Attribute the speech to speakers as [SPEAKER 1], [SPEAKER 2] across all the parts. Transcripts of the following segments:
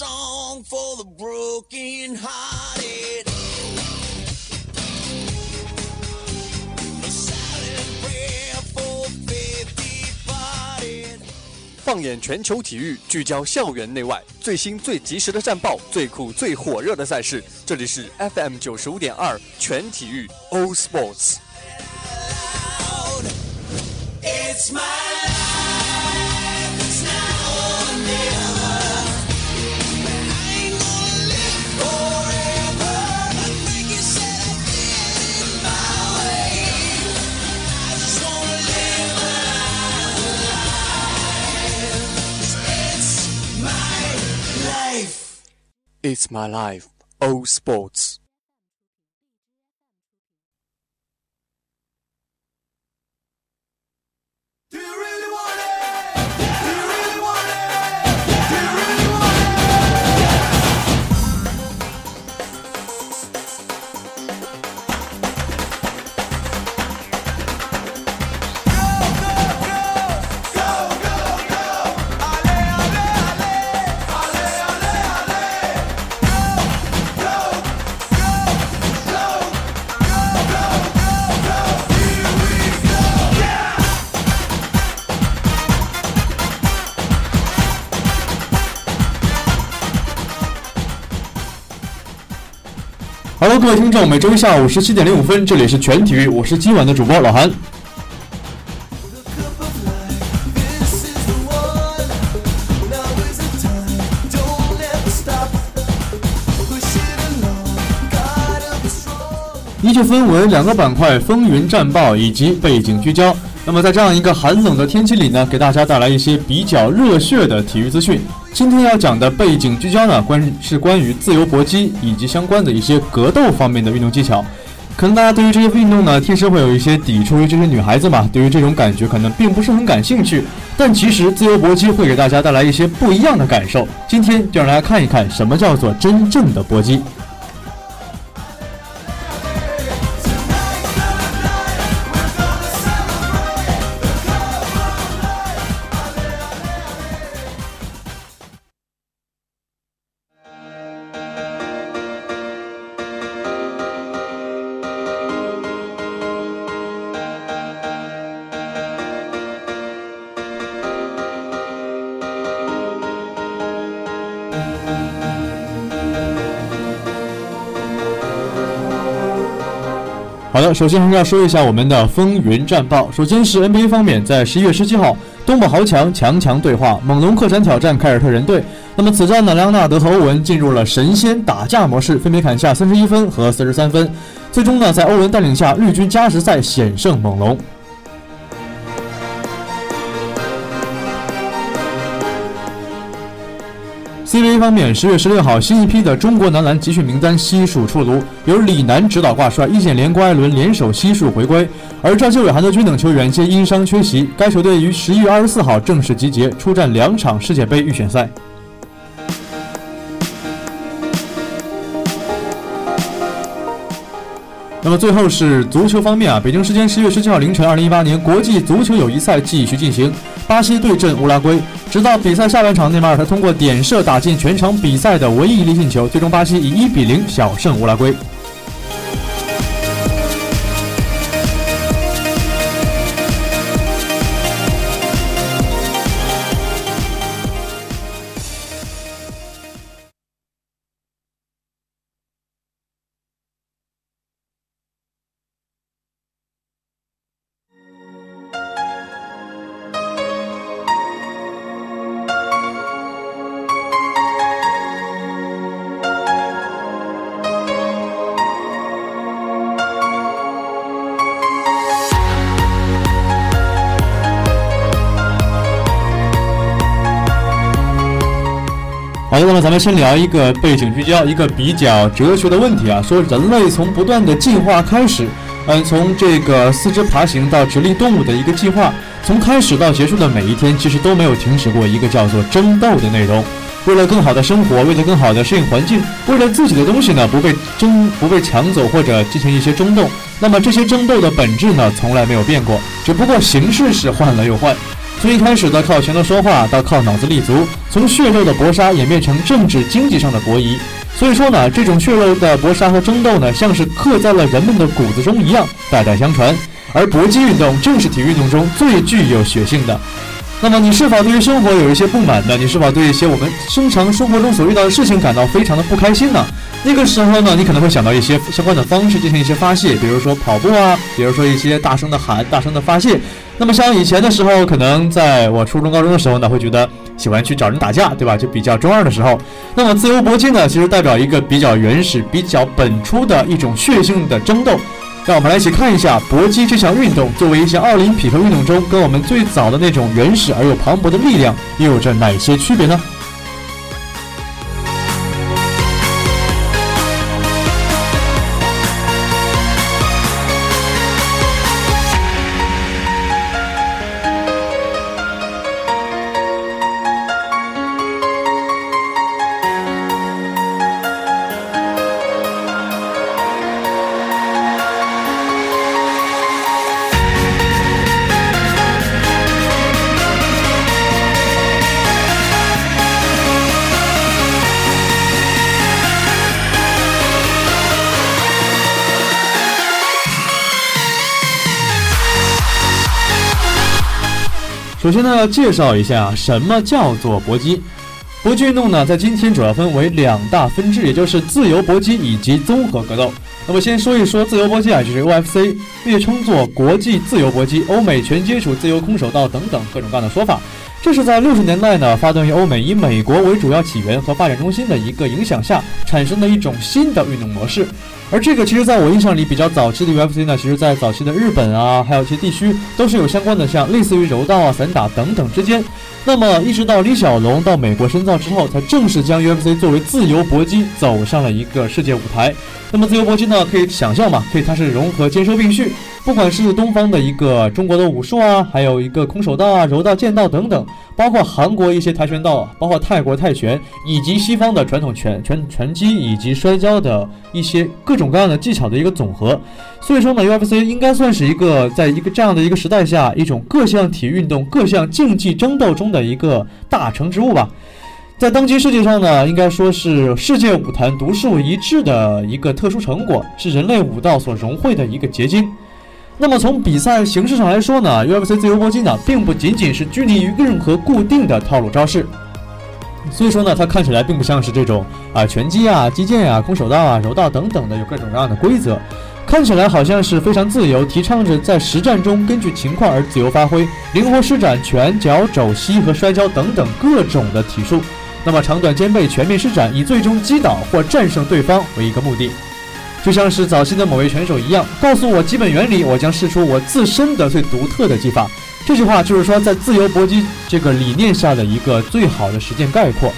[SPEAKER 1] song for the broken hearted. A silent prayer for faith departed.
[SPEAKER 2] 放眼全球体育，聚焦校园内外，最新最及时的战报，最酷最火热的赛事。这里是 FM 九十五点二全体育 All Sports。
[SPEAKER 1] It's my It's my life. Oh, life,
[SPEAKER 2] All
[SPEAKER 1] Sports。Do
[SPEAKER 3] Hello，各位听众，每周一下午十七点零五分，这里是全体育，我是今晚的主播老韩。依旧分为两个板块：风云战报以及背景聚焦。那么在这样一个寒冷的天气里呢，给大家带来一些比较热血的体育资讯。今天要讲的背景聚焦呢，关是关于自由搏击以及相关的一些格斗方面的运动技巧。可能大家对于这些运动呢，天生会有一些抵触，于这些女孩子嘛，对于这种感觉可能并不是很感兴趣。但其实自由搏击会给大家带来一些不一样的感受。今天就让大家看一看什么叫做真正的搏击。好的，首先还是要说一下我们的风云战报。首先是 NBA 方面，在十一月十七号，东部豪强强强对话，猛龙客场挑战凯尔特人队。那么此战呢，莱昂纳德和欧文进入了神仙打架模式，分别砍下三十一分和四十三分。最终呢，在欧文带领下，绿军加时赛险胜猛龙。CBA 方面，十月十六号，新一批的中国男篮集训名单悉数出炉，由李楠指导挂帅，易建联、郭艾伦联手悉数回归，而赵继伟、韩德君等球员皆因伤缺席。该球队于十一月二十四号正式集结，出战两场世界杯预选赛。那么最后是足球方面啊，北京时间十月十七号凌晨，二零一八年国际足球友谊赛继续进行，巴西对阵乌拉圭。直到比赛下半场，内马尔才通过点射打进全场比赛的唯一一粒进球，最终巴西以一比零小胜乌拉圭。那么咱们先聊一个背景聚焦，一个比较哲学的问题啊，说人类从不断的进化开始，嗯，从这个四肢爬行到直立动物的一个进化，从开始到结束的每一天，其实都没有停止过一个叫做争斗的内容。为了更好的生活，为了更好的适应环境，为了自己的东西呢不被争不被抢走或者进行一些争斗，那么这些争斗的本质呢从来没有变过，只不过形式是换了又换。从一开始的靠拳头说话，到靠脑子立足，从血肉的搏杀演变成政治经济上的博弈。所以说呢，这种血肉的搏杀和争斗呢，像是刻在了人们的骨子中一样，代代相传。而搏击运动正是体育运动中最具有血性的。那么，你是否对于生活有一些不满呢？你是否对一些我们日常生活中所遇到的事情感到非常的不开心呢？那个时候呢，你可能会想到一些相关的方式进行一些发泄，比如说跑步啊，比如说一些大声的喊、大声的发泄。那么像以前的时候，可能在我初中、高中的时候呢，会觉得喜欢去找人打架，对吧？就比较中二的时候。那么自由搏击呢，其实代表一个比较原始、比较本初的一种血性的争斗。让我们来一起看一下搏击这项运动，作为一项奥林匹克运动中，跟我们最早的那种原始而又磅礴的力量，又有着哪些区别呢？首先呢，要介绍一下什么叫做搏击。搏击运动呢，在今天主要分为两大分支，也就是自由搏击以及综合格斗。那么先说一说自由搏击啊，就是 UFC，略称作国际自由搏击、欧美全接触自由空手道等等各种各样的说法。这是在六十年代呢，发端于欧美以美国为主要起源和发展中心的一个影响下产生的一种新的运动模式。而这个其实在我印象里比较早期的 UFC 呢，其实在早期的日本啊，还有一些地区都是有相关的，像类似于柔道啊、散打等等之间。那么一直到李小龙到美国深造之后，才正式将 UFC 作为自由搏击走上了一个世界舞台。那么自由搏击呢，可以想象嘛，可以它是融合兼收并蓄，不管是东方的一个中国的武术啊，还有一个空手道啊、柔道、剑道等等，包括韩国一些跆拳道，包括泰国泰拳，以及西方的传统拳拳拳击以及摔跤的一些各种各样的技巧的一个总和。所以说呢，UFC 应该算是一个在一个这样的一个时代下，一种各项体育运动、各项竞技争斗中的一个大成之物吧。在当今世界上呢，应该说是世界舞坛独树一帜的一个特殊成果，是人类武道所融汇的一个结晶。那么从比赛形式上来说呢，UFC 自由搏击呢，并不仅仅是拘泥于任何固定的套路招式，所以说呢，它看起来并不像是这种啊拳击啊、击剑啊、空手道啊、柔道等等的有各种各样的规则，看起来好像是非常自由，提倡着在实战中根据情况而自由发挥，灵活施展拳脚肘膝和摔跤等等各种的体术。那么长短兼备，全面施展，以最终击倒或战胜对方为一个目的。就像是早期的某位拳手一样，告诉我基本原理，我将试出我自身的最独特的技法。这句话就是说，在自由搏击这个理念下的一个最好的实践概括。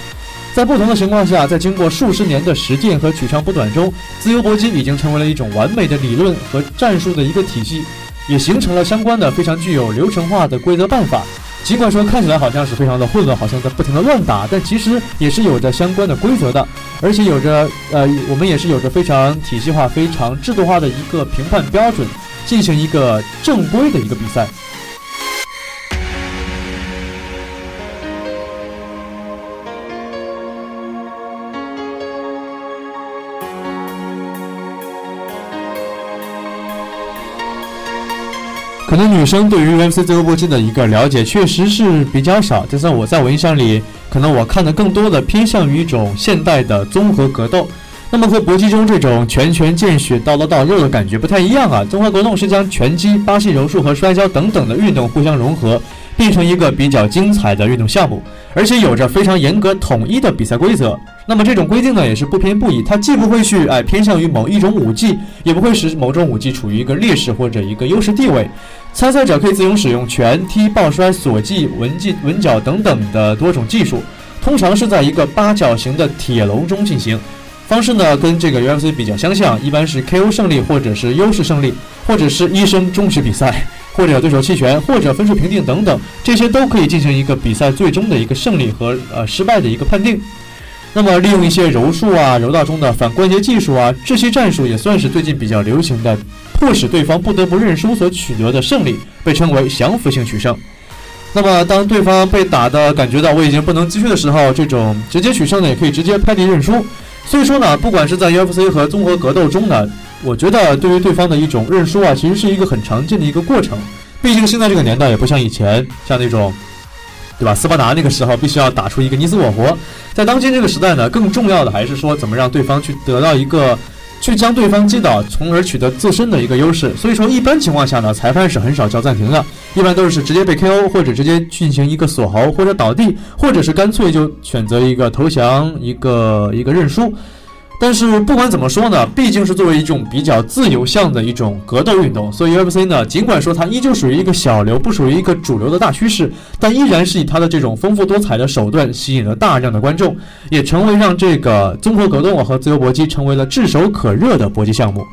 [SPEAKER 3] 在不同的情况下，在经过数十年的实践和取长补短中，自由搏击已经成为了一种完美的理论和战术的一个体系，也形成了相关的非常具有流程化的规则办法。尽管说看起来好像是非常的混乱，好像在不停的乱打，但其实也是有着相关的规则的，而且有着呃，我们也是有着非常体系化、非常制度化的一个评判标准，进行一个正规的一个比赛。可能女生对于 UFC 自由搏击的一个了解确实是比较少，就算我在我印象里，可能我看的更多的偏向于一种现代的综合格斗。那么和搏击中这种拳拳见血、刀刀到肉的感觉不太一样啊。综合格斗是将拳击、巴西柔术和摔跤等等的运动互相融合，变成一个比较精彩的运动项目，而且有着非常严格统一的比赛规则。那么这种规定呢，也是不偏不倚，它既不会去哎偏向于某一种武技，也不会使某种武技处于一个劣势或者一个优势地位。参赛者可以自由使用拳踢、抱摔、锁技、文技、文脚等等的多种技术，通常是在一个八角形的铁笼中进行。方式呢跟这个 UFC 比较相像，一般是 KO 胜利，或者是优势胜利，或者是医生终止比赛，或者对手弃权，或者分数评定等等，这些都可以进行一个比赛最终的一个胜利和呃失败的一个判定。那么利用一些柔术啊、柔道中的反关节技术啊，这些战术也算是最近比较流行的，迫使对方不得不认输所取得的胜利，被称为降服性取胜。那么当对方被打的感觉到我已经不能继续的时候，这种直接取胜呢，也可以直接拍地认输。所以说呢，不管是在 UFC 和综合格斗中呢，我觉得对于对方的一种认输啊，其实是一个很常见的一个过程。毕竟现在这个年代也不像以前，像那种，对吧？斯巴达那个时候必须要打出一个你死我活。在当今这个时代呢，更重要的还是说怎么让对方去得到一个。去将对方击倒，从而取得自身的一个优势。所以说，一般情况下呢，裁判是很少叫暂停的，一般都是直接被 KO，或者直接进行一个锁喉，或者倒地，或者是干脆就选择一个投降，一个一个认输。但是不管怎么说呢，毕竟是作为一种比较自由向的一种格斗运动，所以 UFC 呢，尽管说它依旧属于一个小流，不属于一个主流的大趋势，但依然是以它的这种丰富多彩的手段吸引了大量的观众，也成为让这个综合格斗和自由搏击成为了炙手可热的搏击项目。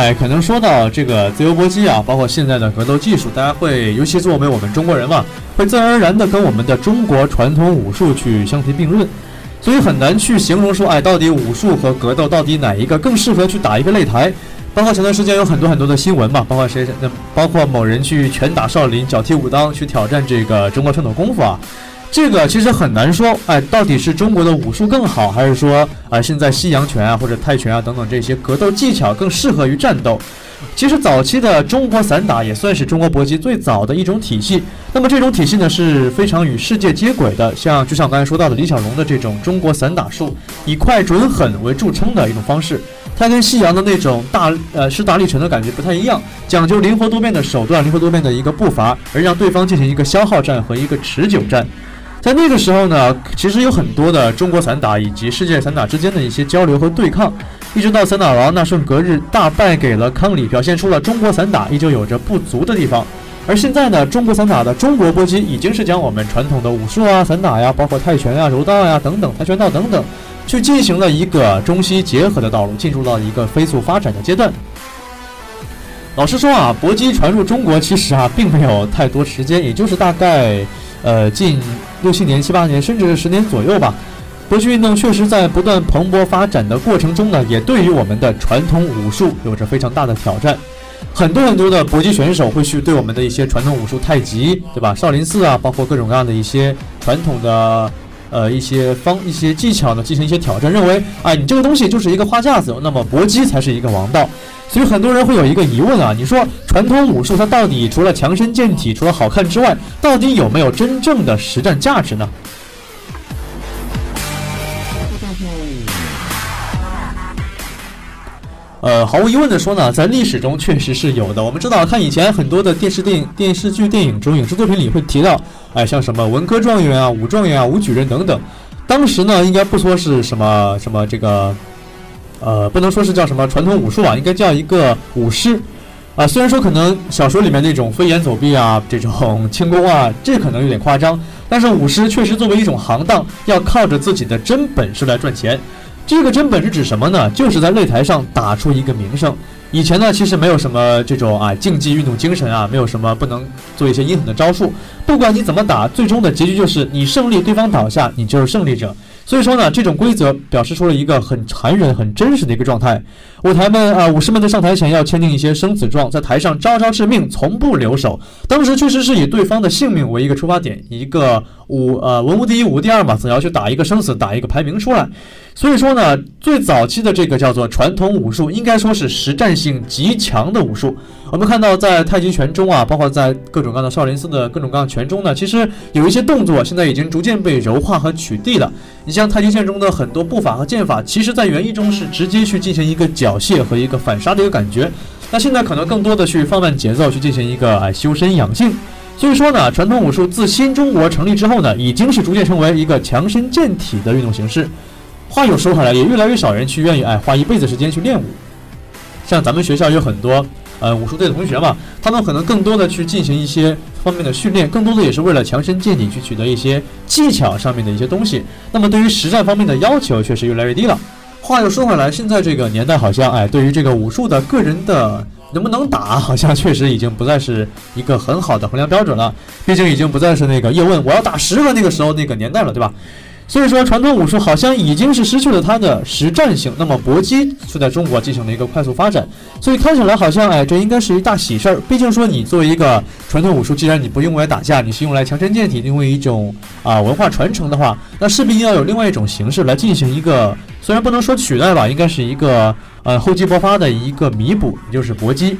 [SPEAKER 3] 哎，可能说到这个自由搏击啊，包括现在的格斗技术，大家会，尤其作为我们中国人嘛，会自然而然的跟我们的中国传统武术去相提并论，所以很难去形容说，哎，到底武术和格斗到底哪一个更适合去打一个擂台？包括前段时间有很多很多的新闻嘛，包括谁，那包括某人去拳打少林，脚踢武当，去挑战这个中国传统功夫啊。这个其实很难说，哎，到底是中国的武术更好，还是说，啊，现在西洋拳啊或者泰拳啊等等这些格斗技巧更适合于战斗？其实早期的中国散打也算是中国搏击最早的一种体系。那么这种体系呢是非常与世界接轨的，像就像刚才说到的李小龙的这种中国散打术，以快准狠为著称的一种方式。它跟西洋的那种大呃势大力沉的感觉不太一样，讲究灵活多变的手段，灵活多变的一个步伐，而让对方进行一个消耗战和一个持久战。在那个时候呢，其实有很多的中国散打以及世界散打之间的一些交流和对抗，一直到散打王纳顺隔日大败给了康里，表现出了中国散打依旧有着不足的地方。而现在呢，中国散打的中国搏击已经是将我们传统的武术啊、散打呀，包括泰拳呀、柔道呀等等、跆拳道等等，去进行了一个中西结合的道路，进入到一个飞速发展的阶段。老实说啊，搏击传入中国其实啊并没有太多时间，也就是大概呃近。六七年、七八年，甚至十年左右吧。搏击运动确实在不断蓬勃发展的过程中呢，也对于我们的传统武术有着非常大的挑战。很多很多的搏击选手会去对我们的一些传统武术，太极，对吧？少林寺啊，包括各种各样的一些传统的呃一些方一些技巧呢，进行一些挑战，认为，啊，你这个东西就是一个花架子，那么搏击才是一个王道。所以很多人会有一个疑问啊，你说传统武术它到底除了强身健体，除了好看之外，到底有没有真正的实战价值呢？呃，毫无疑问的说呢，在历史中确实是有的。我们知道，看以前很多的电视、电影、电视剧、电影中影视作品里会提到，哎，像什么文科状元啊、武状元啊、武举人等等。当时呢，应该不说是什么什么这个。呃，不能说是叫什么传统武术啊，应该叫一个武师，啊，虽然说可能小说里面那种飞檐走壁啊，这种轻功啊，这可能有点夸张，但是武师确实作为一种行当，要靠着自己的真本事来赚钱。这个真本事指什么呢？就是在擂台上打出一个名声。以前呢，其实没有什么这种啊竞技运动精神啊，没有什么不能做一些阴狠的招数。不管你怎么打，最终的结局就是你胜利，对方倒下，你就是胜利者。所以说呢，这种规则表示出了一个很残忍、很真实的一个状态。舞台们啊，武士们在上台前要签订一些生死状，在台上招招致命，从不留手。当时确实是以对方的性命为一个出发点，一个武呃文无第一，武无第二嘛，总要去打一个生死，打一个排名出来。所以说呢，最早期的这个叫做传统武术，应该说是实战性极强的武术。我们看到，在太极拳中啊，包括在各种各样的少林寺的各种各样拳中呢，其实有一些动作现在已经逐渐被柔化和取缔了。你像像太极拳中的很多步法和剑法，其实在原意中是直接去进行一个缴械和一个反杀的一个感觉。那现在可能更多的去放慢节奏，去进行一个哎修身养性。所以说呢，传统武术自新中国成立之后呢，已经是逐渐成为一个强身健体的运动形式。话又说回来，也越来越少人去愿意哎花一辈子时间去练武。像咱们学校有很多。呃，武术队的同学嘛，他们可能更多的去进行一些方面的训练，更多的也是为了强身健体，去取得一些技巧上面的一些东西。那么对于实战方面的要求确实越来越低了。话又说回来，现在这个年代好像，哎，对于这个武术的个人的能不能打，好像确实已经不再是一个很好的衡量标准了。毕竟已经不再是那个叶问我要打十个那个时候那个年代了，对吧？所以说，传统武术好像已经是失去了它的实战性。那么搏击却在中国进行了一个快速发展，所以看起来好像，哎，这应该是一大喜事儿。毕竟说，你作为一个传统武术，既然你不用来打架，你是用来强身健体，因为一种啊文化传承的话，那势必要有另外一种形式来进行一个，虽然不能说取代吧，应该是一个呃厚积薄发的一个弥补，也就是搏击。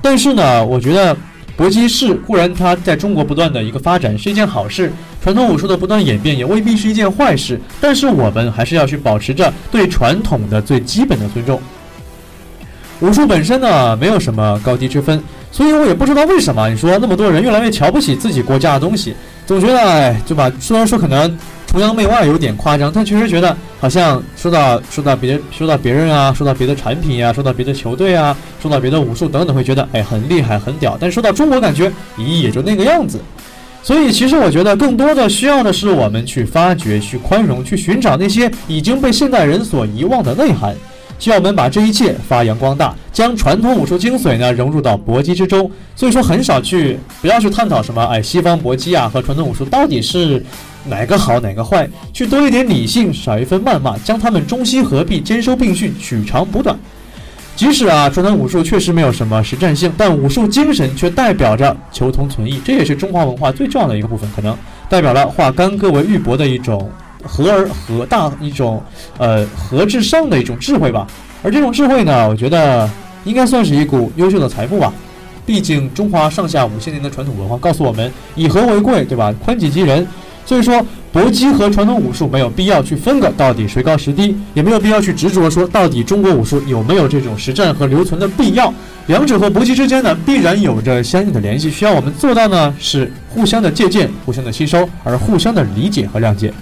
[SPEAKER 3] 但是呢，我觉得。搏击是固然它在中国不断的一个发展是一件好事，传统武术的不断演变也未必是一件坏事，但是我们还是要去保持着对传统的最基本的尊重。武术本身呢，没有什么高低之分，所以我也不知道为什么你说那么多人越来越瞧不起自己国家的东西，总觉得哎，对吧？虽然说可能。崇洋媚外有点夸张，但确实觉得好像说到说到别说到别人啊，说到别的产品呀，说到别的球队啊，说到别的武术等等，会觉得哎很厉害很屌。但说到中国，感觉咦也就那个样子。所以其实我觉得更多的需要的是我们去发掘、去宽容、去寻找那些已经被现代人所遗忘的内涵。需要我们把这一切发扬光大，将传统武术精髓呢融入到搏击之中。所以说很少去不要去探讨什么哎西方搏击啊和传统武术到底是。哪个好，哪个坏？去多一点理性，少一分谩骂，将他们中西合璧，兼收并蓄，取长补短。即使啊，传统武术确实没有什么实战性，但武术精神却代表着求同存异，这也是中华文化最重要的一个部分，可能代表了化干戈为玉帛的一种和而和大一种呃和至上的一种智慧吧。而这种智慧呢，我觉得应该算是一股优秀的财富吧。毕竟中华上下五千年的传统文化告诉我们，以和为贵，对吧？宽己及人。所以说，搏击和传统武术没有必要去分个到底谁高谁低，也没有必要去执着说到底中国武术有没有这种实战和留存的必要。两者和搏击之间呢，必然有着相应的联系，需要我们做到呢是互相的借鉴、互相的吸收，而互相的理解和谅解。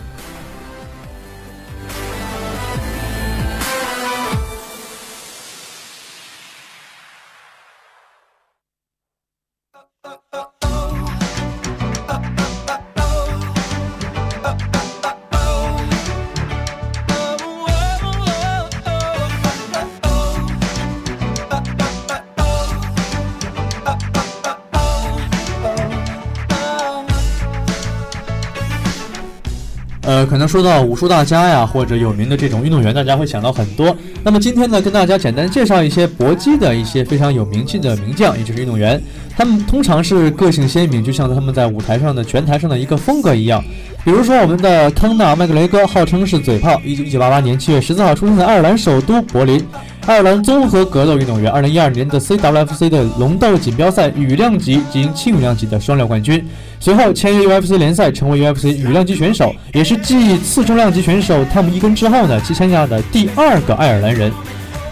[SPEAKER 3] 呃，可能说到武术大家呀，或者有名的这种运动员，大家会想到很多。那么今天呢，跟大家简单介绍一些搏击的一些非常有名气的名将，也就是运动员。他们通常是个性鲜明，就像他们在舞台上的拳台上的一个风格一样。比如说我们的康纳·麦格雷戈，号称是嘴炮，一九一九八八年七月十四号出生在爱尔兰首都柏林。爱尔兰综合格斗运动员，二零一二年的 CWFC 的龙斗锦标赛羽量级及轻羽量级的双料冠军。随后签约 UFC 联赛，成为 UFC 羽量级选手，也是继次重量级选手汤姆·伊根之后呢，其签下的第二个爱尔兰人。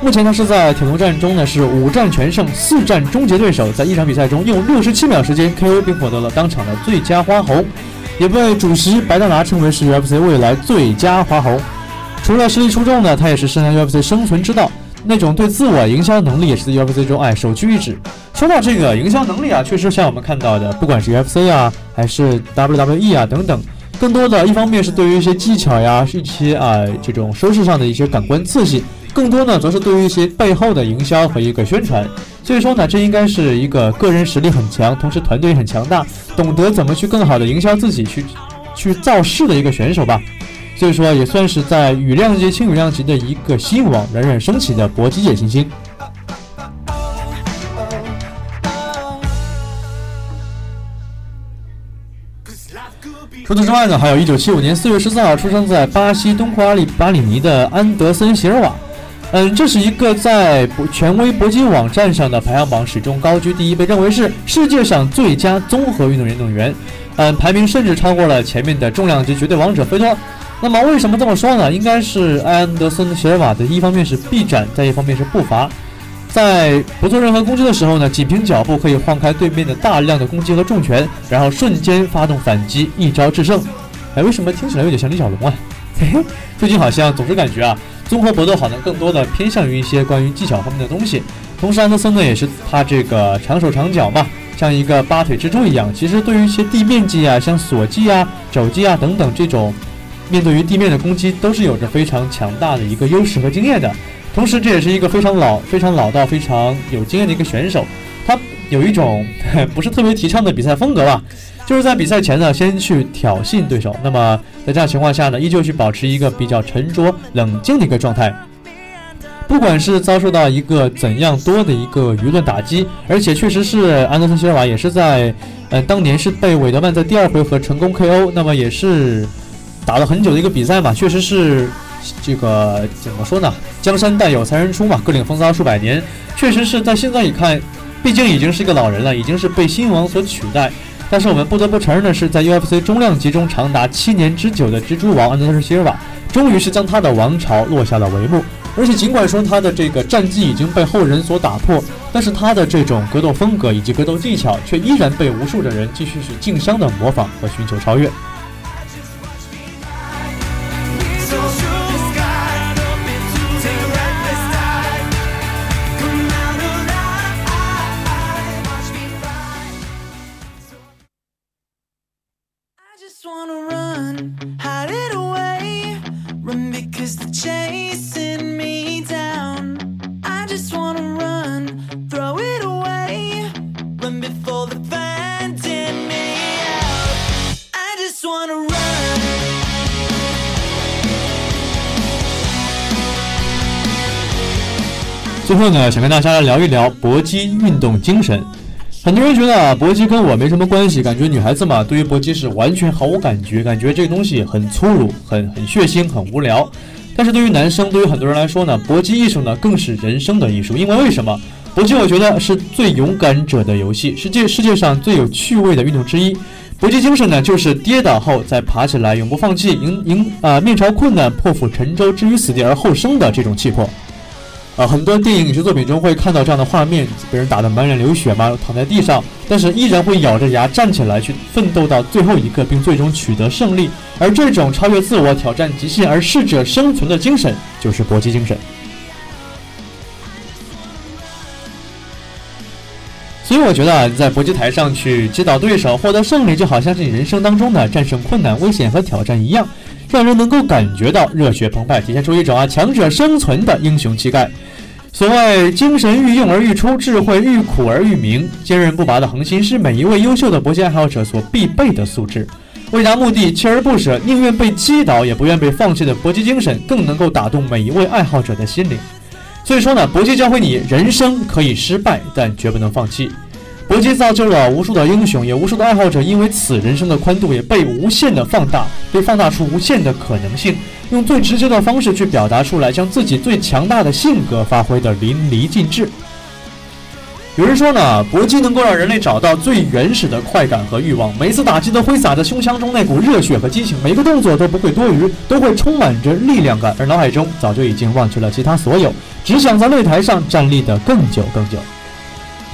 [SPEAKER 3] 目前他是在铁笼战中呢，是五战全胜，四战终结对手，在一场比赛中用六十七秒时间 KO 并获得了当场的最佳花红，也被主席白大拿称为是 UFC 未来最佳花红。除了实力出众呢，他也是深谙 UFC 生存之道。那种对自我营销能力也是在 UFC 中哎首屈一指。说到这个营销能力啊，确实像我们看到的，不管是 UFC 啊，还是 WWE 啊等等，更多的一方面是对于一些技巧呀，是一些啊这种收视上的一些感官刺激，更多呢则是对于一些背后的营销和一个宣传。所以说呢，这应该是一个个人实力很强，同时团队很强大，懂得怎么去更好的营销自己，去去造势的一个选手吧。所以说，也算是在羽量级、轻羽量级的一个新王冉冉升起的搏击界新星。除此之外呢，还有一九七五年四月十四号出生在巴西东库阿里巴里尼的安德森·席尔瓦。嗯，这是一个在权威搏击网站上的排行榜始终高居第一，被认为是世界上最佳综合运动。运动员，嗯，排名甚至超过了前面的重量级绝对王者菲托。那么为什么这么说呢？应该是埃安德森·席尔瓦的一方面是臂展，再一方面是步伐，在不做任何攻击的时候呢，仅凭脚步可以晃开对面的大量的攻击和重拳，然后瞬间发动反击，一招制胜。哎，为什么听起来有点像李小龙啊？嘿嘿，最近好像总是感觉啊，综合搏斗好像更多的偏向于一些关于技巧方面的东西。同时安德森呢也是他这个长手长脚嘛，像一个八腿蜘蛛一样。其实对于一些地面技啊，像锁技啊、肘技啊等等这种面对于地面的攻击，都是有着非常强大的一个优势和经验的。同时，这也是一个非常老、非常老道、非常有经验的一个选手。他有一种 不是特别提倡的比赛风格吧，就是在比赛前呢，先去挑衅对手。那么在这样情况下呢，依旧去保持一个比较沉着冷静的一个状态。不管是遭受到一个怎样多的一个舆论打击，而且确实是安德森·席尔瓦也是在，呃，当年是被韦德曼在第二回合成功 KO，那么也是打了很久的一个比赛嘛，确实是这个怎么说呢？江山代有才人出嘛，各领风骚数百年，确实是在现在一看，毕竟已经是一个老人了，已经是被新王所取代。但是我们不得不承认的是，在 UFC 中量级中长达七年之久的蜘蛛王安德森·希尔瓦，终于是将他的王朝落下了帷幕。而且尽管说他的这个战绩已经被后人所打破，但是他的这种格斗风格以及格斗技巧，却依然被无数的人继续去竞相的模仿和寻求超越。后呢，想跟大家来聊一聊搏击运动精神。很多人觉得啊，搏击跟我没什么关系，感觉女孩子嘛，对于搏击是完全毫无感觉，感觉这个东西很粗鲁、很很血腥、很无聊。但是对于男生，对于很多人来说呢，搏击艺术呢更是人生的艺术。因为为什么？搏击我觉得是最勇敢者的游戏，是这世界上最有趣味的运动之一。搏击精神呢，就是跌倒后再爬起来，永不放弃，迎迎啊、面朝困难，破釜沉舟，置于死地而后生的这种气魄。啊，很多电影影视作品中会看到这样的画面，被人打得满脸流血嘛，躺在地上，但是依然会咬着牙站起来去奋斗到最后一刻，并最终取得胜利。而这种超越自我、挑战极限而适者生存的精神，就是搏击精神。所以我觉得啊，在搏击台上去击倒对手，获得胜利，就好像是你人生当中的战胜困难、危险和挑战一样，让人能够感觉到热血澎湃，体现出一种啊强者生存的英雄气概。所谓精神愈用而愈出，智慧愈苦而愈明，坚韧不拔的恒心是每一位优秀的搏击爱好者所必备的素质。为达目的锲而不舍，宁愿被击倒也不愿被放弃的搏击精神，更能够打动每一位爱好者的心灵。所以说呢，搏击教会你，人生可以失败，但绝不能放弃。搏击造就了无数的英雄，也无数的爱好者，因为此人生的宽度也被无限的放大，被放大出无限的可能性，用最直接的方式去表达出来，将自己最强大的性格发挥得淋漓尽致。有人说呢，搏击能够让人类找到最原始的快感和欲望，每次打击都挥洒着胸腔中那股热血和激情，每个动作都不会多余，都会充满着力量感，而脑海中早就已经忘却了其他所有，只想在擂台上站立得更久更久。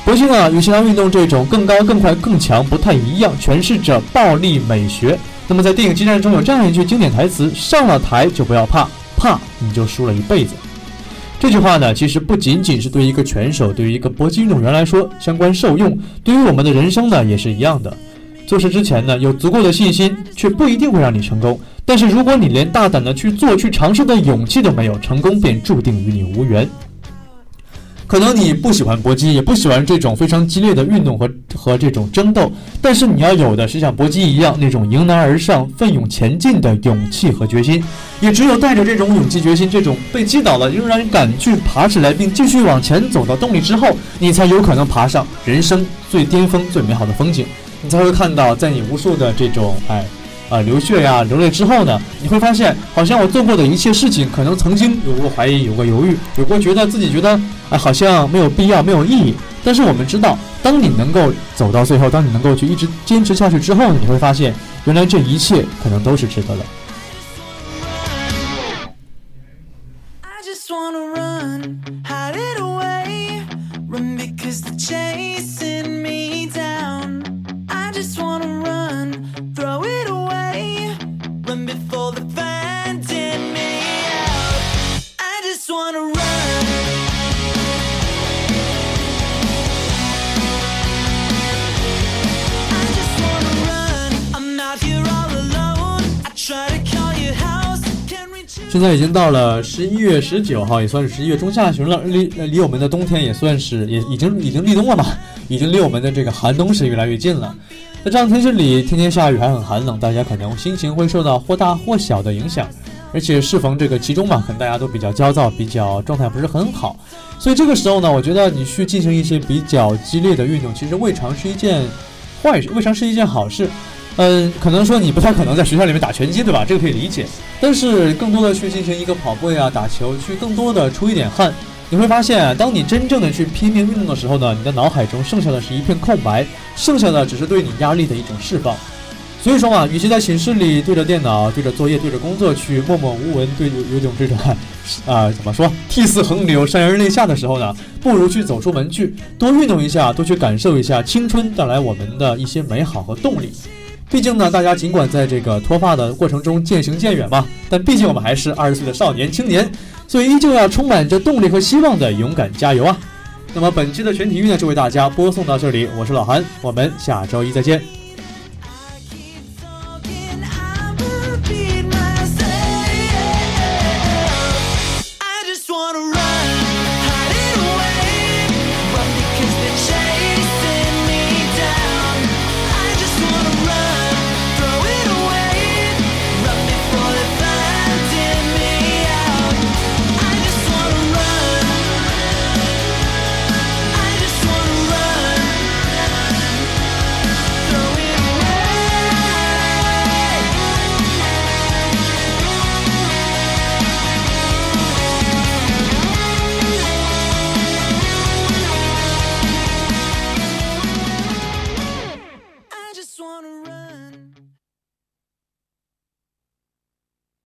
[SPEAKER 3] 搏击呢，与其他运动这种更高、更快、更强不太一样，诠释着暴力美学。那么在电影《激战》中有这样一句经典台词：“上了台就不要怕，怕你就输了一辈子。”这句话呢，其实不仅仅是对一个拳手、对于一个搏击运动员来说相关受用，对于我们的人生呢也是一样的。做事之前呢，有足够的信心，却不一定会让你成功。但是如果你连大胆的去做、去尝试的勇气都没有，成功便注定与你无缘。可能你不喜欢搏击，也不喜欢这种非常激烈的运动和和这种争斗，但是你要有的是像搏击一样那种迎难而上、奋勇前进的勇气和决心。也只有带着这种勇气、决心，这种被击倒了仍然敢去爬起来并继续往前走的动力之后，你才有可能爬上人生最巅峰、最美好的风景。你才会看到，在你无数的这种哎。啊，流血呀、流泪之后呢，你会发现，好像我做过的一切事情，可能曾经有过怀疑，有过犹豫，有过觉得自己觉得，哎，好像没有必要，没有意义。但是我们知道，当你能够走到最后，当你能够去一直坚持下去之后呢，你会发现，原来这一切可能都是值得的。
[SPEAKER 1] I just wanna run,
[SPEAKER 3] 现在已经到了十一月十九号，也算是十一月中下旬了，离离我们的冬天也算是也已经已经立冬了嘛，已经离我们的这个寒冬是越来越近了。在这样天气里，天天下雨还很寒冷，大家可能心情会受到或大或小的影响。而且适逢这个其中嘛，可能大家都比较焦躁，比较状态不是很好，所以这个时候呢，我觉得你去进行一些比较激烈的运动，其实未尝是一件坏事，未尝是一件好事。嗯，可能说你不太可能在学校里面打拳击，对吧？这个可以理解。但是更多的去进行一个跑步呀、打球，去更多的出一点汗，你会发现，当你真正的去拼命运动的时候呢，你的脑海中剩下的是一片空白，剩下的只是对你压力的一种释放。所以说嘛，与其在寝室里对着电脑、对着作业、对着工作去默默无闻，对有有种这种，啊、怎么说，涕泗横流、潸然泪下的时候呢，不如去走出门去，多运动一下，多去感受一下青春带来我们的一些美好和动力。毕竟呢，大家尽管在这个脱发的过程中渐行渐远嘛，但毕竟我们还是二十岁的少年青年，所以依旧要充满着动力和希望的勇敢加油啊！那么本期的全体育呢，就为大家播送到这里，我是老韩，我们下周一再见。